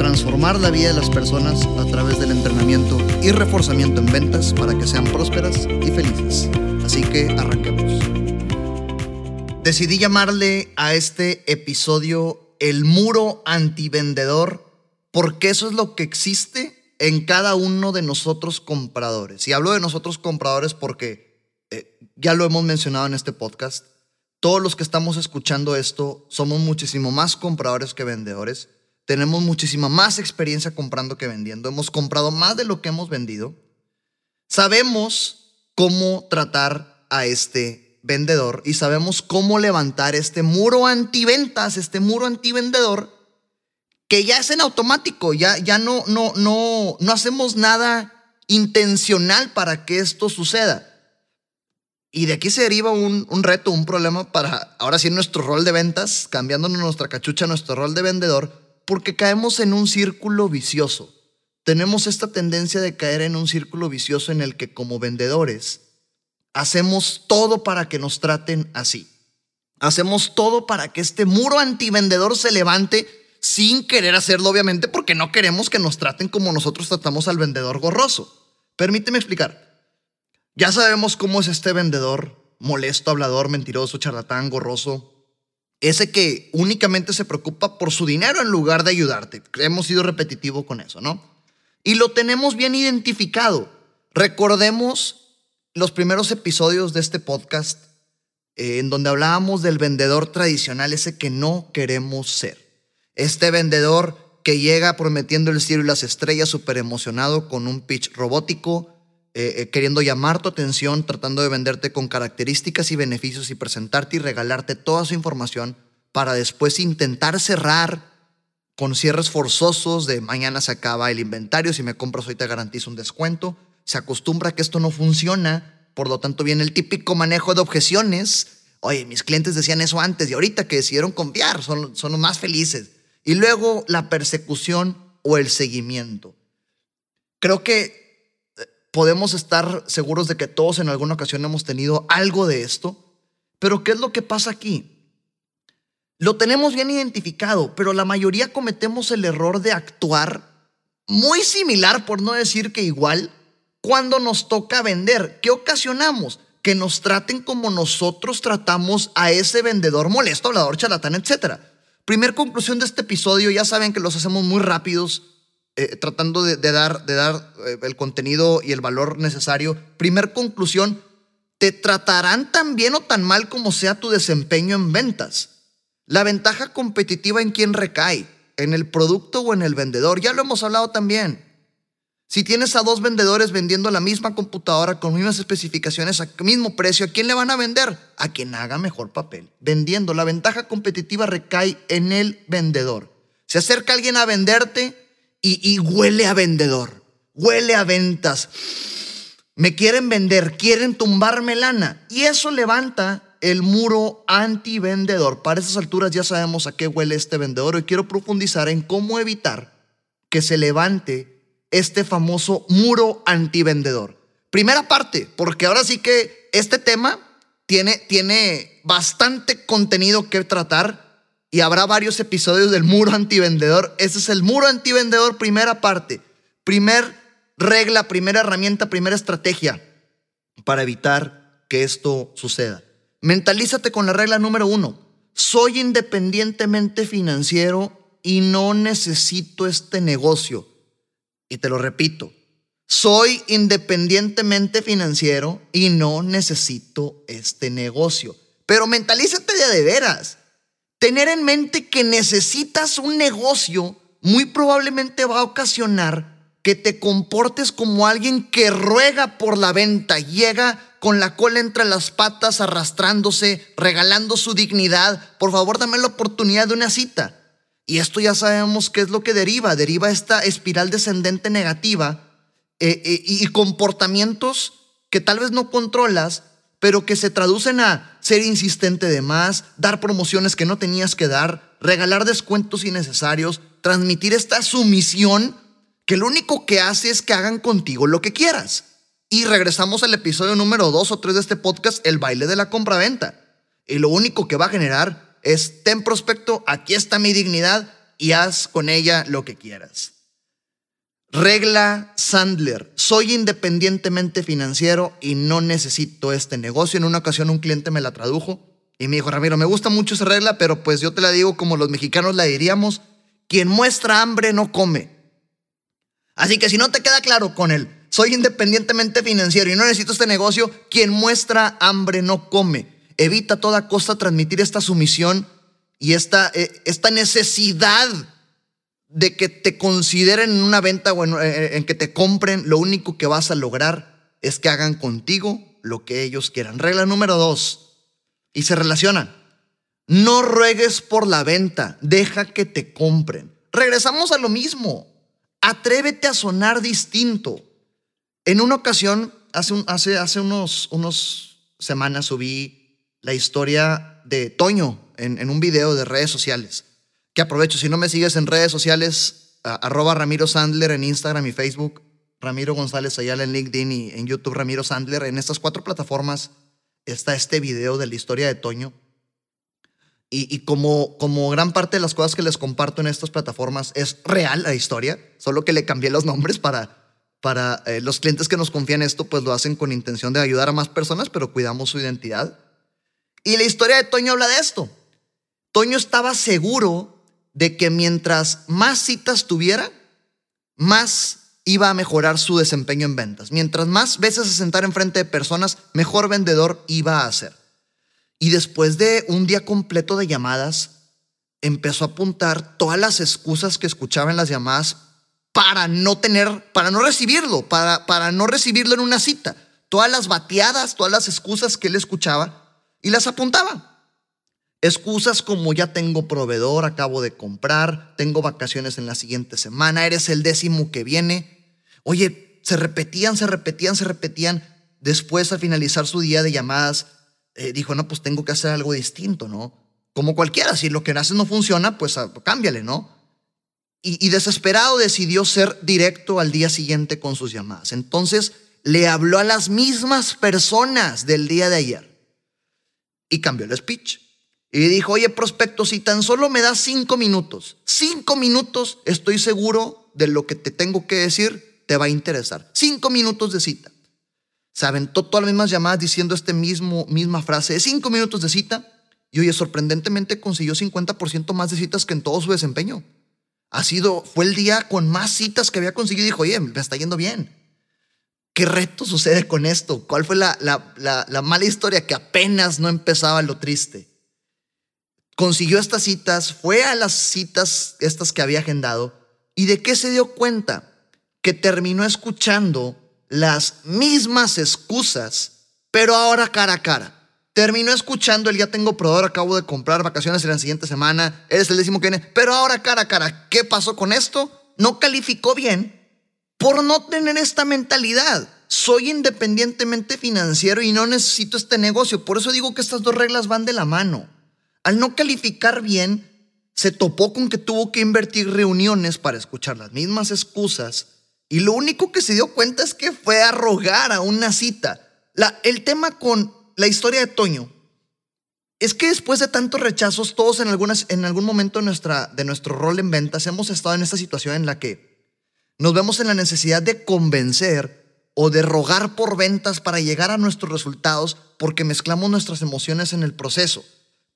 Transformar la vida de las personas a través del entrenamiento y reforzamiento en ventas para que sean prósperas y felices. Así que arranquemos. Decidí llamarle a este episodio el muro antivendedor porque eso es lo que existe en cada uno de nosotros compradores. Y hablo de nosotros compradores porque eh, ya lo hemos mencionado en este podcast todos los que estamos escuchando esto somos muchísimo más compradores que vendedores. Tenemos muchísima más experiencia comprando que vendiendo. Hemos comprado más de lo que hemos vendido. Sabemos cómo tratar a este vendedor y sabemos cómo levantar este muro antiventas, este muro antivendedor que ya es en automático, ya, ya no, no, no, no hacemos nada intencional para que esto suceda. Y de aquí se deriva un, reto, un problema para ahora sí nuestro rol de ventas, cambiándonos nuestra cachucha, nuestro rol de vendedor, porque caemos en un círculo vicioso. Tenemos esta tendencia de caer en un círculo vicioso en el que como vendedores hacemos todo para que nos traten así. Hacemos todo para que este muro antivendedor se levante sin querer hacerlo, obviamente, porque no queremos que nos traten como nosotros tratamos al vendedor gorroso. Permíteme explicar. Ya sabemos cómo es este vendedor, molesto, hablador, mentiroso, charlatán, gorroso. Ese que únicamente se preocupa por su dinero en lugar de ayudarte. Hemos sido repetitivo con eso, ¿no? Y lo tenemos bien identificado. Recordemos los primeros episodios de este podcast eh, en donde hablábamos del vendedor tradicional, ese que no queremos ser. Este vendedor que llega prometiendo el cielo y las estrellas, súper emocionado con un pitch robótico, eh, eh, queriendo llamar tu atención, tratando de venderte con características y beneficios y presentarte y regalarte toda su información para después intentar cerrar con cierres forzosos de mañana se acaba el inventario, si me compras hoy te garantizo un descuento. Se acostumbra que esto no funciona, por lo tanto viene el típico manejo de objeciones. Oye, mis clientes decían eso antes y ahorita que decidieron confiar, son, son los más felices. Y luego la persecución o el seguimiento. Creo que podemos estar seguros de que todos en alguna ocasión hemos tenido algo de esto. Pero ¿qué es lo que pasa aquí? Lo tenemos bien identificado, pero la mayoría cometemos el error de actuar muy similar, por no decir que igual, cuando nos toca vender. ¿Qué ocasionamos? Que nos traten como nosotros tratamos a ese vendedor molesto, hablador, charlatán, etc. Primer conclusión de este episodio, ya saben que los hacemos muy rápidos eh, tratando de, dar, de dar eh, el contenido y el valor necesario. Primer conclusión, te tratarán tan bien o tan mal como sea tu desempeño en ventas. La ventaja competitiva en quién recae, en el producto o en el vendedor. Ya lo hemos hablado también. Si tienes a dos vendedores vendiendo la misma computadora con mismas especificaciones a mismo precio, ¿a quién le van a vender? A quien haga mejor papel. Vendiendo. La ventaja competitiva recae en el vendedor. Se acerca alguien a venderte, y, huele a vendedor, huele a ventas. Me quieren vender, quieren tumbarme lana. Y eso levanta el muro anti-vendedor. Para esas alturas ya sabemos a qué huele este vendedor y quiero profundizar en cómo evitar que se levante este famoso muro anti-vendedor. Primera parte, porque ahora sí que este tema tiene, tiene bastante contenido que tratar y habrá varios episodios del muro antivendedor. Ese es el muro antivendedor, primera parte. Primer regla, primera herramienta, primera estrategia para evitar que esto suceda. Mentalízate con la regla número uno. Soy independientemente financiero y no necesito este negocio. Y te lo repito, soy independientemente financiero y no necesito este negocio. Pero mentalízate de, de veras tener en mente que necesitas un negocio muy probablemente va a ocasionar que te comportes como alguien que ruega por la venta, llega con la cola entre las patas, arrastrándose, regalando su dignidad. Por favor, dame la oportunidad de una cita. Y esto ya sabemos qué es lo que deriva. Deriva esta espiral descendente negativa eh, eh, y comportamientos que tal vez no controlas, pero que se traducen a ser insistente de más, dar promociones que no tenías que dar, regalar descuentos innecesarios, transmitir esta sumisión que lo único que hace es que hagan contigo lo que quieras. Y regresamos al episodio número 2 o 3 de este podcast, el baile de la compraventa. Y lo único que va a generar es, ten prospecto, aquí está mi dignidad y haz con ella lo que quieras. Regla Sandler. Soy independientemente financiero y no necesito este negocio. En una ocasión un cliente me la tradujo y me dijo, Ramiro, me gusta mucho esa regla, pero pues yo te la digo como los mexicanos la diríamos, quien muestra hambre no come. Así que si no te queda claro con él, soy independientemente financiero y no necesito este negocio, quien muestra hambre no come. Evita a toda costa transmitir esta sumisión y esta, eh, esta necesidad de que te consideren en una venta o eh, en, que te compren, lo único que vas a lograr es que hagan contigo lo que ellos quieran. Regla número dos, y se relaciona. No ruegues por la venta, deja que te compren. Regresamos a lo mismo. Atrévete a sonar distinto. En una ocasión, hace, hace, hace unos, unos semanas subí la historia de Toño en un video de redes sociales que aprovecho, si no me sigues en redes sociales, arroba Ramiro Sandler en Instagram y Facebook, Ramiro González Ayala en LinkedIn y en YouTube Ramiro Sandler. En estas cuatro plataformas está este video de la historia de Toño. Y, como, como gran parte de las cosas que les comparto en estas plataformas es real la historia, solo que le cambié los nombres para, para eh, los clientes que nos confían esto, pues lo hacen con intención de ayudar a más personas, pero cuidamos su identidad. Y la historia de Toño habla de esto. Toño estaba seguro de que mientras más citas tuviera, más iba a mejorar su desempeño en ventas. Mientras más veces se sentara enfrente de personas, mejor vendedor iba a ser. Y después de un día completo de llamadas, empezó a apuntar todas las excusas que escuchaba en las llamadas para no tener, para no recibirlo, para, para no recibirlo en una cita. Todas las bateadas, todas las excusas que él escuchaba y las apuntaba. Excusas como ya tengo proveedor, acabo de comprar, tengo vacaciones en la siguiente semana, eres el décimo que viene. Oye, se repetían, se repetían, se repetían. Después, al finalizar su día de llamadas, eh, dijo, no, pues tengo que hacer algo distinto, ¿no? Como cualquiera, si lo que haces no funciona, pues ah, cámbiale, ¿no? Y, y desesperado decidió ser directo al día siguiente con sus llamadas. Entonces le habló a las mismas personas del día de ayer y cambió el speech. Y dijo, oye, prospecto, si tan solo me das cinco minutos, cinco minutos, estoy seguro de lo que te tengo que decir, te va a interesar. Cinco minutos de cita. Se aventó todas las mismas llamadas diciendo esta misma frase de cinco minutos de cita. Y oye, sorprendentemente consiguió 50% más de citas que en todo su desempeño. Ha sido, fue el día con más citas que había conseguido. Dijo, oye, me está yendo bien. ¿Qué reto sucede con esto? ¿Cuál fue la, la, la mala historia? Que apenas no empezaba lo triste consiguió estas citas, fue a las citas estas que había agendado y de qué se dio cuenta? Que terminó escuchando las mismas excusas, pero ahora cara a cara. Terminó escuchando el ya tengo proveedor, acabo de comprar vacaciones en la siguiente semana, eres el décimo que viene, pero ahora cara a cara, ¿qué pasó con esto? No calificó bien por no tener esta mentalidad. Soy independientemente financiero y no necesito este negocio. Por eso digo que estas dos reglas van de la mano. Al no calificar bien, se topó con que tuvo que invertir reuniones para escuchar las mismas excusas y lo único que se dio cuenta es que fue a rogar a una cita. El tema con la historia de Toño es que después de tantos rechazos, todos en, algunas, en algún momento nuestra, de nuestro rol en ventas hemos estado en esta situación en la que nos vemos en la necesidad de convencer o de rogar por ventas para llegar a nuestros resultados porque mezclamos nuestras emociones en el proceso.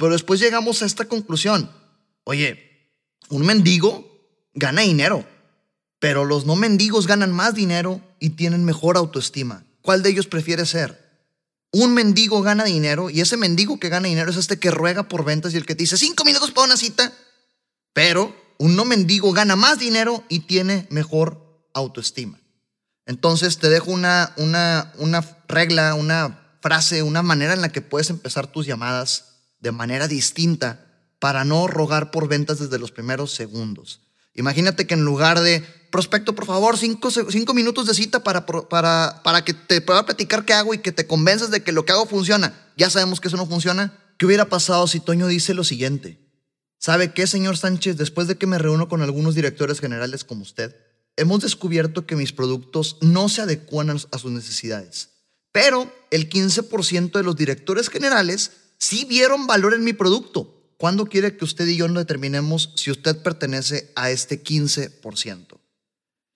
Pero después llegamos a esta conclusión. Oye, un mendigo gana dinero, pero los no mendigos ganan más dinero y tienen mejor autoestima. ¿Cuál de ellos prefiere ser? Un mendigo gana dinero y ese mendigo que gana dinero es este que ruega por ventas y el que te dice cinco minutos para una cita. Pero un no mendigo gana más dinero y tiene mejor autoestima. Entonces te dejo una, una, una regla, una frase, una manera en la que puedes empezar tus llamadas de manera distinta para no rogar por ventas desde los primeros segundos. Imagínate que en lugar de, prospecto, por favor, cinco, cinco minutos de cita para, para, para que te pueda platicar qué hago y que te convences de que lo que hago funciona. Ya sabemos que eso no funciona. ¿Qué hubiera pasado si Toño dice lo siguiente? ¿Sabe qué, señor Sánchez? Después de que me reúno con algunos directores generales como usted, hemos descubierto que mis productos no se adecuan a sus necesidades. Pero el 15% de los directores generales sí vieron valor en mi producto. ¿Cuándo quiere que usted y yo nos determinemos si usted pertenece a este 15%?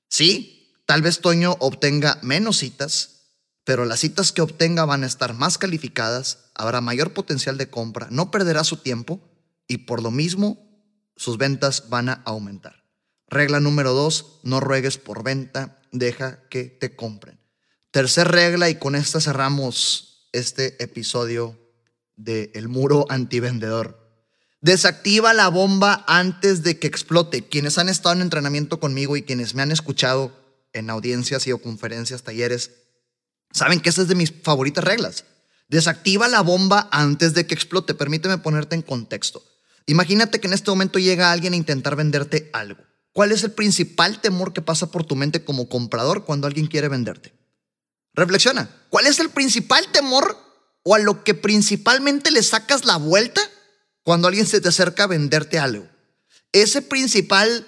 Sí, tal vez Toño obtenga menos citas, pero las citas que obtenga van a estar más calificadas, habrá mayor potencial de compra, no perderá su tiempo y por lo mismo sus ventas van a aumentar. Regla número dos, no ruegues por venta, deja que te compren. Tercer regla y con esta cerramos este episodio de El muro antivendedor. Desactiva la bomba antes de que explote. Quienes han estado en entrenamiento conmigo y quienes me han escuchado en audiencias y o conferencias, talleres, saben que esa es de mis favoritas reglas. Desactiva la bomba antes de que explote. Permíteme ponerte en contexto. Imagínate que en este momento llega alguien a intentar venderte algo. ¿Cuál es el principal temor que pasa por tu mente como comprador cuando alguien quiere venderte? Reflexiona. ¿Cuál es el principal temor o a lo que principalmente le sacas la vuelta cuando alguien se te acerca a venderte algo? Ese principal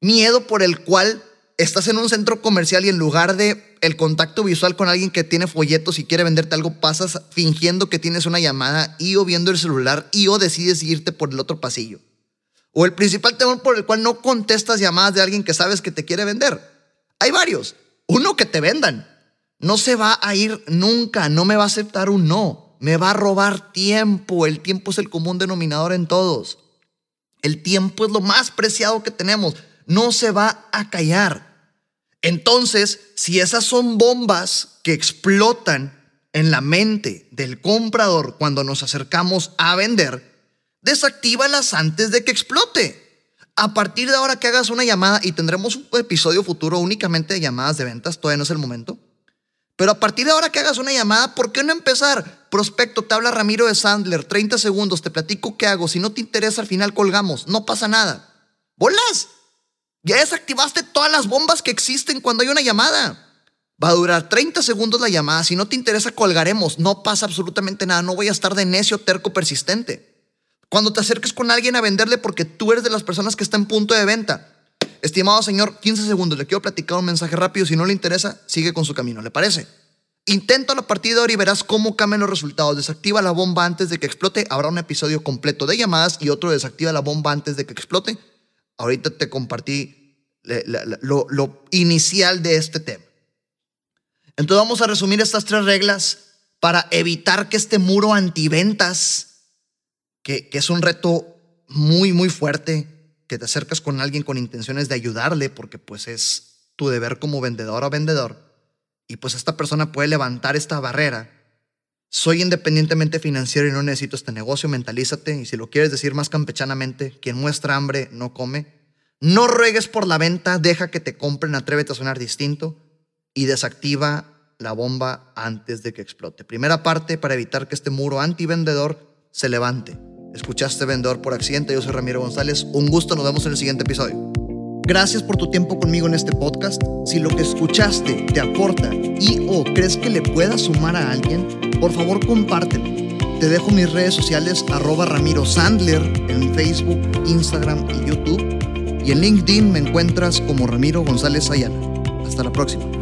miedo por el cual estás en un centro comercial y en lugar de el contacto visual con alguien que tiene folletos y quiere venderte algo, pasas fingiendo que tienes una llamada y o viendo el celular y o decides irte por el otro pasillo. O el principal temor por el cual no contestas llamadas de alguien que sabes que te quiere vender. Hay varios. Uno, que te vendan. No se va a ir nunca, no me va a aceptar un no. Me va a robar tiempo. El tiempo es el común denominador en todos. El tiempo es lo más preciado que tenemos. No se va a callar. Entonces, si esas son bombas que explotan en la mente del comprador cuando nos acercamos a vender, desactívalas antes de que explote. A partir de ahora que hagas una llamada, y tendremos un episodio futuro únicamente de llamadas de ventas, todavía no es el momento, pero a partir de ahora que hagas una llamada, ¿por qué no empezar? Prospecto, te habla Ramiro de Sandler, 30 segundos, te platico qué hago, si no te interesa al final colgamos, no pasa nada. ¡Bolas! Ya desactivaste todas las bombas que existen cuando hay una llamada. Va a durar 30 segundos la llamada. Si no te interesa, colgaremos. No pasa absolutamente nada. No voy a estar de necio, terco, persistente. Cuando te acerques con alguien a venderle porque tú eres de las personas que está en punto de venta. Estimado señor, 15 segundos. Le quiero platicar un mensaje rápido. Si no le interesa, sigue con su camino. ¿Le parece? Intenta la partida ahora y verás cómo cambian los resultados. Desactiva la bomba antes de que explote. Habrá un episodio completo de llamadas y otro desactiva la bomba antes de que explote Ahorita te compartí lo, inicial de este tema. Entonces vamos a resumir estas tres reglas para evitar que este muro antiventas, que, que es un reto muy, muy fuerte, que te acercas con alguien con intenciones de ayudarle, porque pues es tu deber como vendedor o vendedor, y pues esta persona puede levantar esta barrera soy independientemente financiero y no necesito este negocio, mentalízate. Y si lo quieres decir más campechanamente, quien muestra hambre no come. No ruegues por la venta, deja que te compren, atrévete a sonar distinto y desactiva la bomba antes de que explote. Primera parte para evitar que este muro anti-vendedor se levante. Escuchaste vendedor por accidente, yo soy Ramiro González. Un gusto, nos vemos en el siguiente episodio. Gracias por tu tiempo conmigo en este podcast. Si lo que escuchaste te aporta y o crees que le pueda sumar a alguien, por favor compártelo. Te dejo mis redes sociales arroba Ramiro Sandler en Facebook, Instagram y YouTube. Y en LinkedIn me encuentras como Ramiro González Ayala. Hasta la próxima.